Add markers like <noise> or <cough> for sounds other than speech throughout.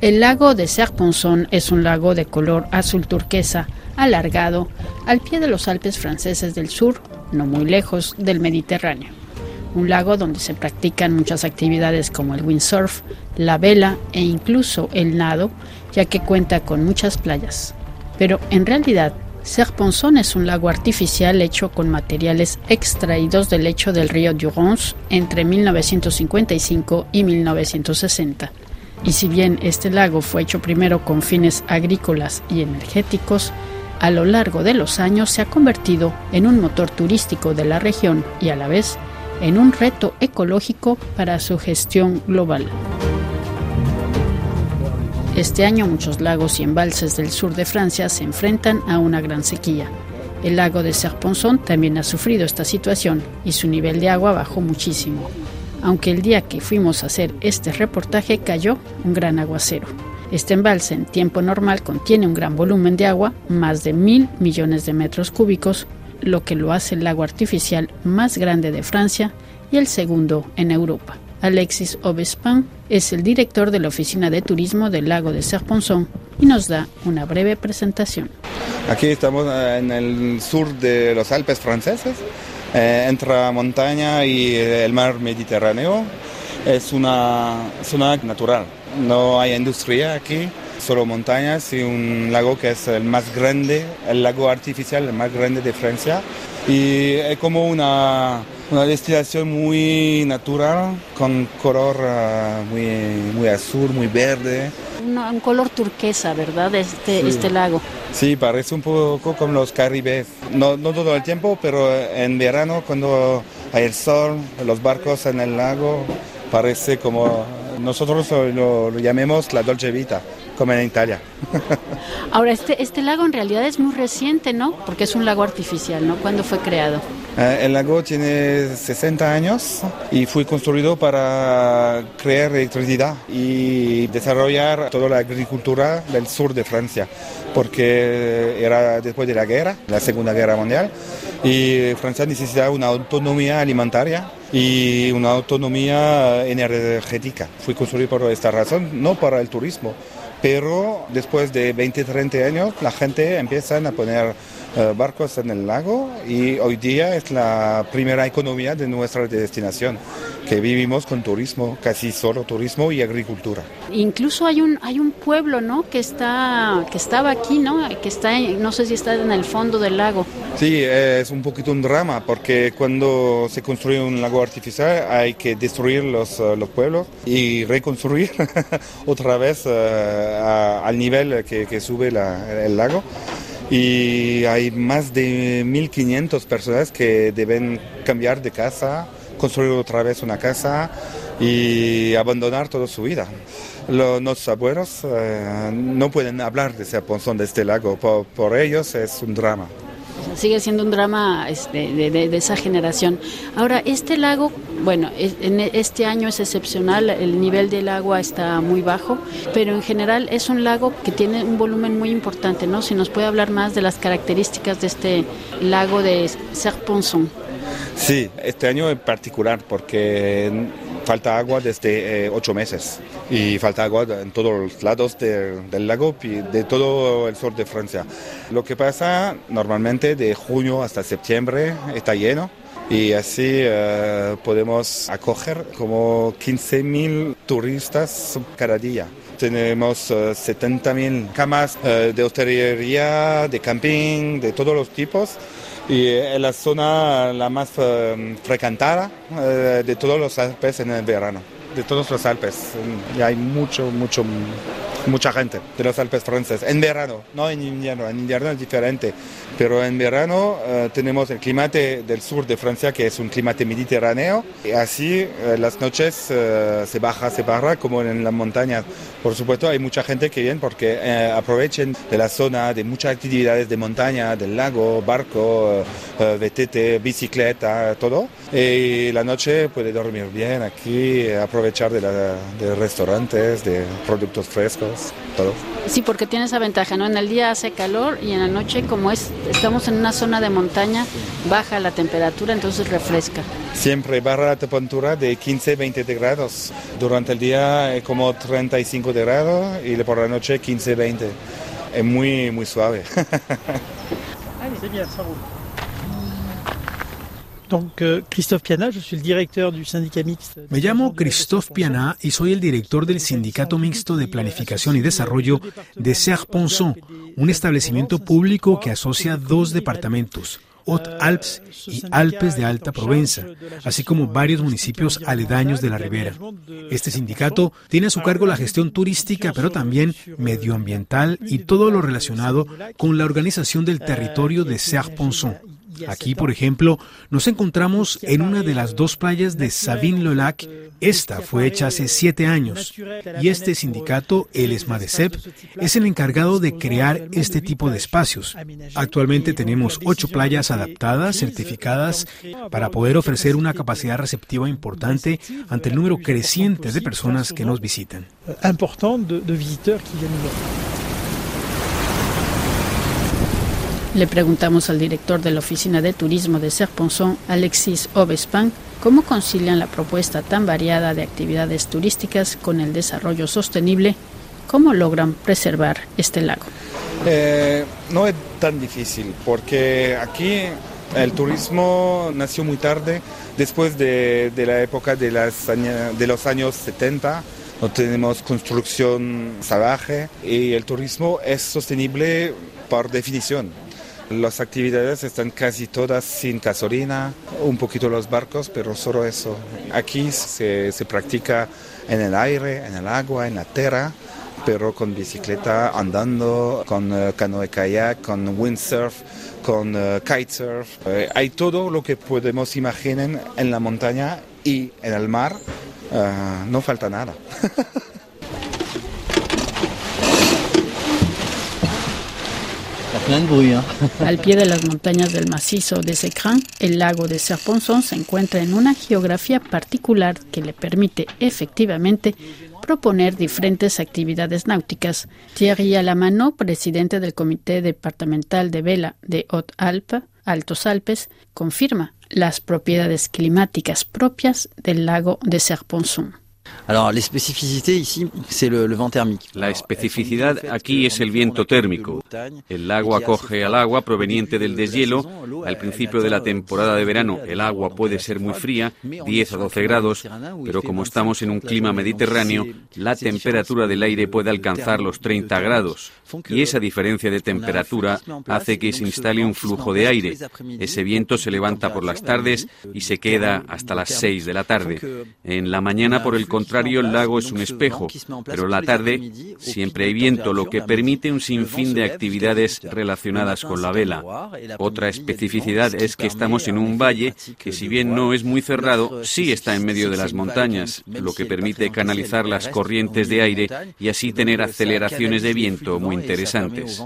El lago de Serponçon es un lago de color azul turquesa, alargado, al pie de los Alpes franceses del sur, no muy lejos del Mediterráneo. Un lago donde se practican muchas actividades como el windsurf, la vela e incluso el nado, ya que cuenta con muchas playas. Pero en realidad, Serponçon es un lago artificial hecho con materiales extraídos del lecho del río Durance entre 1955 y 1960 y si bien este lago fue hecho primero con fines agrícolas y energéticos, a lo largo de los años se ha convertido en un motor turístico de la región y a la vez en un reto ecológico para su gestión global. Este año muchos lagos y embalses del sur de Francia se enfrentan a una gran sequía. El lago de Serponçon también ha sufrido esta situación y su nivel de agua bajó muchísimo aunque el día que fuimos a hacer este reportaje cayó un gran aguacero. Este embalse en tiempo normal contiene un gran volumen de agua, más de mil millones de metros cúbicos, lo que lo hace el lago artificial más grande de Francia y el segundo en Europa. Alexis Obespin es el director de la Oficina de Turismo del lago de Serponçon y nos da una breve presentación. Aquí estamos en el sur de los Alpes franceses eh, entre montaña y el mar Mediterráneo. Es una zona natural, no hay industria aquí, solo montañas y un lago que es el más grande, el lago artificial, el más grande de Francia. Y es como una, una destinación muy natural, con color uh, muy, muy azul, muy verde. un color turquesa, ¿verdad? Este, este lago. Sí, parece un poco como los Caribes. No, no todo el tiempo, pero en verano cuando hay el sol, los barcos en el lago, parece como nosotros lo, lo llamemos la Dolce Vita, como en Italia. <laughs> Ahora, este, este lago en realidad es muy reciente, ¿no? Porque es un lago artificial, ¿no? ¿Cuándo fue creado? Eh, el lago tiene 60 años y fue construido para crear electricidad y desarrollar toda la agricultura del sur de Francia, porque era después de la guerra, la Segunda Guerra Mundial, y Francia necesitaba una autonomía alimentaria y una autonomía energética. Fue construido por esta razón, no para el turismo, pero después de 20, 30 años la gente empieza a poner barcos en el lago y hoy día es la primera economía de nuestra destinación, que vivimos con turismo, casi solo turismo y agricultura. Incluso hay un hay un pueblo, ¿no? Que está que estaba aquí, ¿no? Que está no sé si está en el fondo del lago. Sí, es un poquito un drama porque cuando se construye un lago artificial hay que destruir los, eh, los pueblos y reconstruir <laughs> otra vez uh, al nivel que, que sube la, el lago y hay más de 1.500 personas que deben cambiar de casa, construir otra vez una casa y abandonar toda su vida. Los, abuelos eh, no pueden hablar de ese ponzón de este lago, por ellos es un drama sigue siendo un drama este, de, esa generación. Ahora, este lago, bueno, en este año es excepcional, el nivel del agua está muy bajo, pero en general es un lago que tiene un volumen muy importante, ¿no? Si nos puede hablar más de las características de este lago de Serponçon. Sí, este año en particular, porque falta agua desde eh, ocho meses y falta agua en todos los lados del lago y de todo el sur de Francia. Lo que pasa normalmente de junio hasta septiembre está lleno y así eh, podemos acoger como 15.000 turistas cada día. Tenemos 70.000 eh, camas de hostelería, de camping, de todos los tipos y es la zona la más eh, frecuentada eh, de todos los Alpes en el verano, de todos los Alpes. Y hay mucho, mucho, mucha gente de los Alpes franceses. En verano, no en invierno, en invierno es diferente, pero en verano eh, tenemos el clima del sur de Francia que es un clima mediterráneo y así las noches se baja, se baja como en las montañas. Por supuesto hay mucha gente que viene porque aprovechen de la zona, de muchas actividades de montaña, del lago, barco, VTT, bicicleta, todo. Y la noche puede dormir bien aquí, aprovechar de, de restaurantes, de productos frescos. Días, todo. Sí, porque tiene esa ventaja, ¿no? En el día hace calor y en la noche, como es, estamos en una zona de montaña, baja la temperatura, entonces refresca. Siempre baja la temperatura de 15-20 grados. Durante el día es como 35 grados y por la noche 15-20. Es muy, muy suave. <laughs> Me llamo Christophe Piana y soy el director del Sindicato Mixto de Planificación y Desarrollo de Serre-Ponson, un establecimiento público que asocia dos departamentos, Haute-Alpes y Alpes de Alta Provenza, así como varios municipios aledaños de la ribera. Este sindicato tiene a su cargo la gestión turística, pero también medioambiental y todo lo relacionado con la organización del territorio de Serre-Ponson. Aquí, por ejemplo, nos encontramos en una de las dos playas de Savine-le-Lac. Esta fue hecha hace siete años y este sindicato, el ESMADECEP, es el encargado de crear este tipo de espacios. Actualmente tenemos ocho playas adaptadas, certificadas, para poder ofrecer una capacidad receptiva importante ante el número creciente de personas que nos visitan. Le preguntamos al director de la Oficina de Turismo de Serponson, Alexis Obespan, cómo concilian la propuesta tan variada de actividades turísticas con el desarrollo sostenible, cómo logran preservar este lago. Eh, no es tan difícil porque aquí el turismo nació muy tarde, después de, la época de, de los años 70 no tenemos construcción salvaje y el turismo es sostenible por definición. Las actividades están casi todas sin gasolina, un poquito los barcos, pero solo eso. Aquí se, practica en el aire, en el agua, en la tierra, pero con bicicleta, andando, con uh, canoe kayak, con windsurf, con uh, kitesurf. Eh, hay todo lo que podemos imaginar en la montaña y en el mar. Uh, no falta nada. <laughs> Al pie de las montañas del macizo de Secran, el lago de Serponzon se encuentra en una geografía particular que le permite efectivamente proponer diferentes actividades náuticas. Thierry Alamano, presidente del Comité Departamental de Vela de Haute-Alpes, Altos Alpes, confirma las propiedades climáticas propias del lago de La especificidad aquí es el viento térmico. El lago acoge al agua proveniente del deshielo. Al principio de la temporada de verano el agua puede ser muy fría, 10 a 12 grados, pero como estamos en un clima mediterráneo, la temperatura del aire puede alcanzar los 30 grados. Y esa diferencia de temperatura hace que se instale un flujo de aire. Ese viento se levanta por las tardes y se queda hasta las 6 de la tarde. En la mañana, por el contrario, el lago es un espejo, pero la tarde siempre hay viento, lo que permite un sinfín de actividades relacionadas con la vela. Otra especificidad es que estamos en un valle que si bien no es muy cerrado, sí está en medio de las montañas, lo que permite canalizar las corrientes de aire y así tener aceleraciones de viento muy interesantes.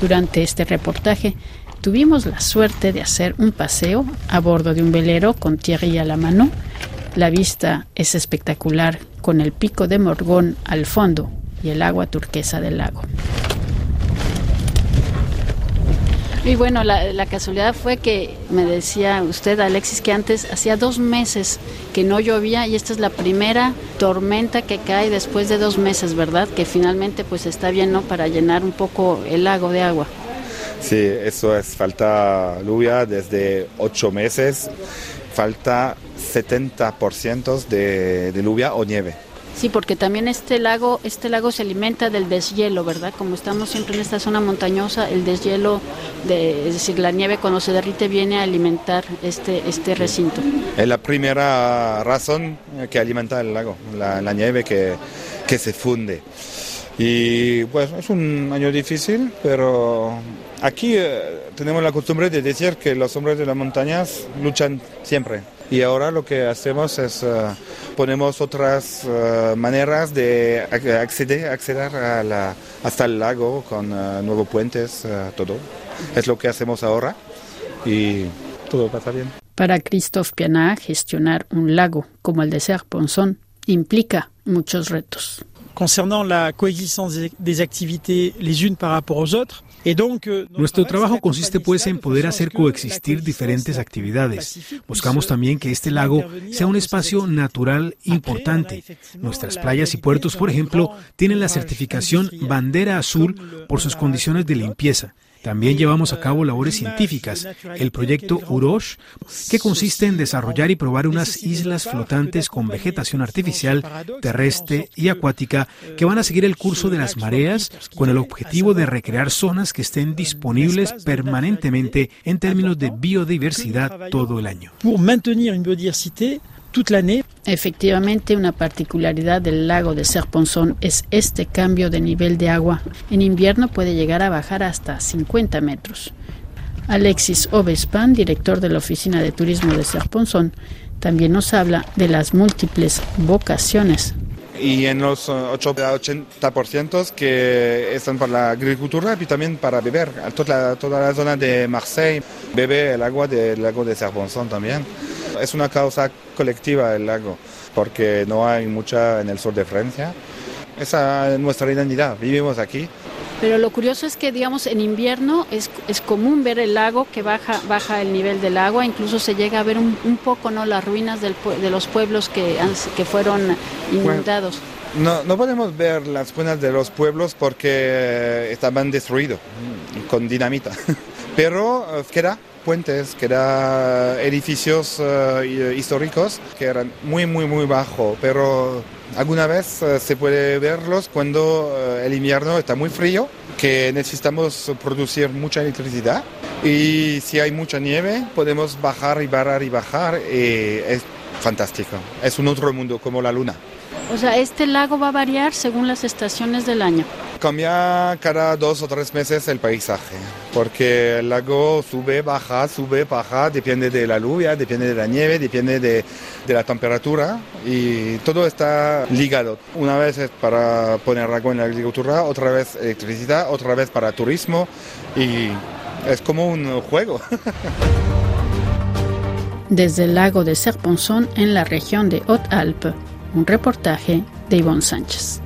Durante este reportaje Tuvimos la suerte de hacer un paseo a bordo de un velero con Thierry a la mano. La vista es espectacular con el pico de Morgón al fondo y el agua turquesa del lago. Y bueno, la, casualidad fue que me decía usted, Alexis, que antes hacía dos meses que no llovía y esta es la primera tormenta que cae después de dos meses, ¿verdad? Que finalmente pues está bien. Para llenar un poco el lago de agua. Sí, eso es, falta lluvia desde ocho meses, falta 70% de, de lluvia o nieve. Sí, porque también este lago, este lago se alimenta del deshielo, ¿verdad? Como estamos siempre en esta zona montañosa, el deshielo, de, es decir, la nieve cuando se derrite viene a alimentar este, este recinto. Es la primera razón que alimenta el lago, la, la nieve que, que se funde. Y pues es un año difícil, pero aquí eh, tenemos la costumbre de decir que los hombres de las montañas luchan siempre. Y ahora lo que hacemos es uh, ponemos otras uh, maneras de acceder, acceder a la, hasta el lago con uh, nuevos puentes, todo. Es lo que hacemos ahora y todo pasa bien. Para Christophe Piana, gestionar un lago como el de Serponzón implica muchos retos. Concernant la coexistence des activités les unes par rapport aux autres, euh, Nuestro trabajo consiste pues en poder hacer coexistir diferentes actividades. Buscamos también que este lago sea un espacio natural importante. Nuestras playas y puertos, por ejemplo, tienen la certificación bandera azul por sus condiciones de limpieza. También llevamos a cabo labores científicas, el proyecto UROSH, que consiste en desarrollar y probar unas islas flotantes con vegetación artificial, terrestre y acuática que van a seguir el curso de las mareas con el objetivo de recrear zonas que estén disponibles permanentemente en términos de biodiversidad todo el año. Efectivamente, una particularidad del lago de Serponzón es este cambio de nivel de agua. En invierno puede llegar a bajar hasta 50 metros. Alexis Obespan, director de la Oficina de Turismo de Serponzón, también nos habla de las múltiples vocaciones y en los 80% que están para la agricultura y también para beber. Toda la, toda la zona de Marseille bebe el agua del lago de Serponzón también. Es una causa colectiva el lago, porque no hay mucha en el sur de Francia. Esa es nuestra identidad, vivimos aquí. Pero lo curioso es que, digamos, en invierno es, es común ver el lago que baja, baja el nivel del agua, incluso se llega a ver un, poco ¿no? las ruinas del, de los pueblos que, que fueron inundados. no, no podemos ver las ruinas de los pueblos porque estaban destruidos con dinamita, <laughs> pero queda puentes, que eran edificios eh, históricos que eran muy, muy, muy bajos, pero alguna vez eh, se puede verlos cuando eh, el invierno está muy frío, que necesitamos producir mucha electricidad y si hay mucha nieve podemos bajar y bajar y bajar y es fantástico. Es un otro mundo como la luna. O sea, este lago va a variar según las estaciones del año. Cambia cada dos o tres meses el paisaje, porque el lago sube, baja, sube, baja, depende de la lluvia, depende de la nieve, depende de, de la temperatura y todo está ligado. Una vez es para poner agua en la agricultura, otra vez electricidad, otra vez para turismo y es como un juego. <laughs> Desde el lago de Serponzón en la región de Haute-Alpes un reportaje de Ivonne Sánchez.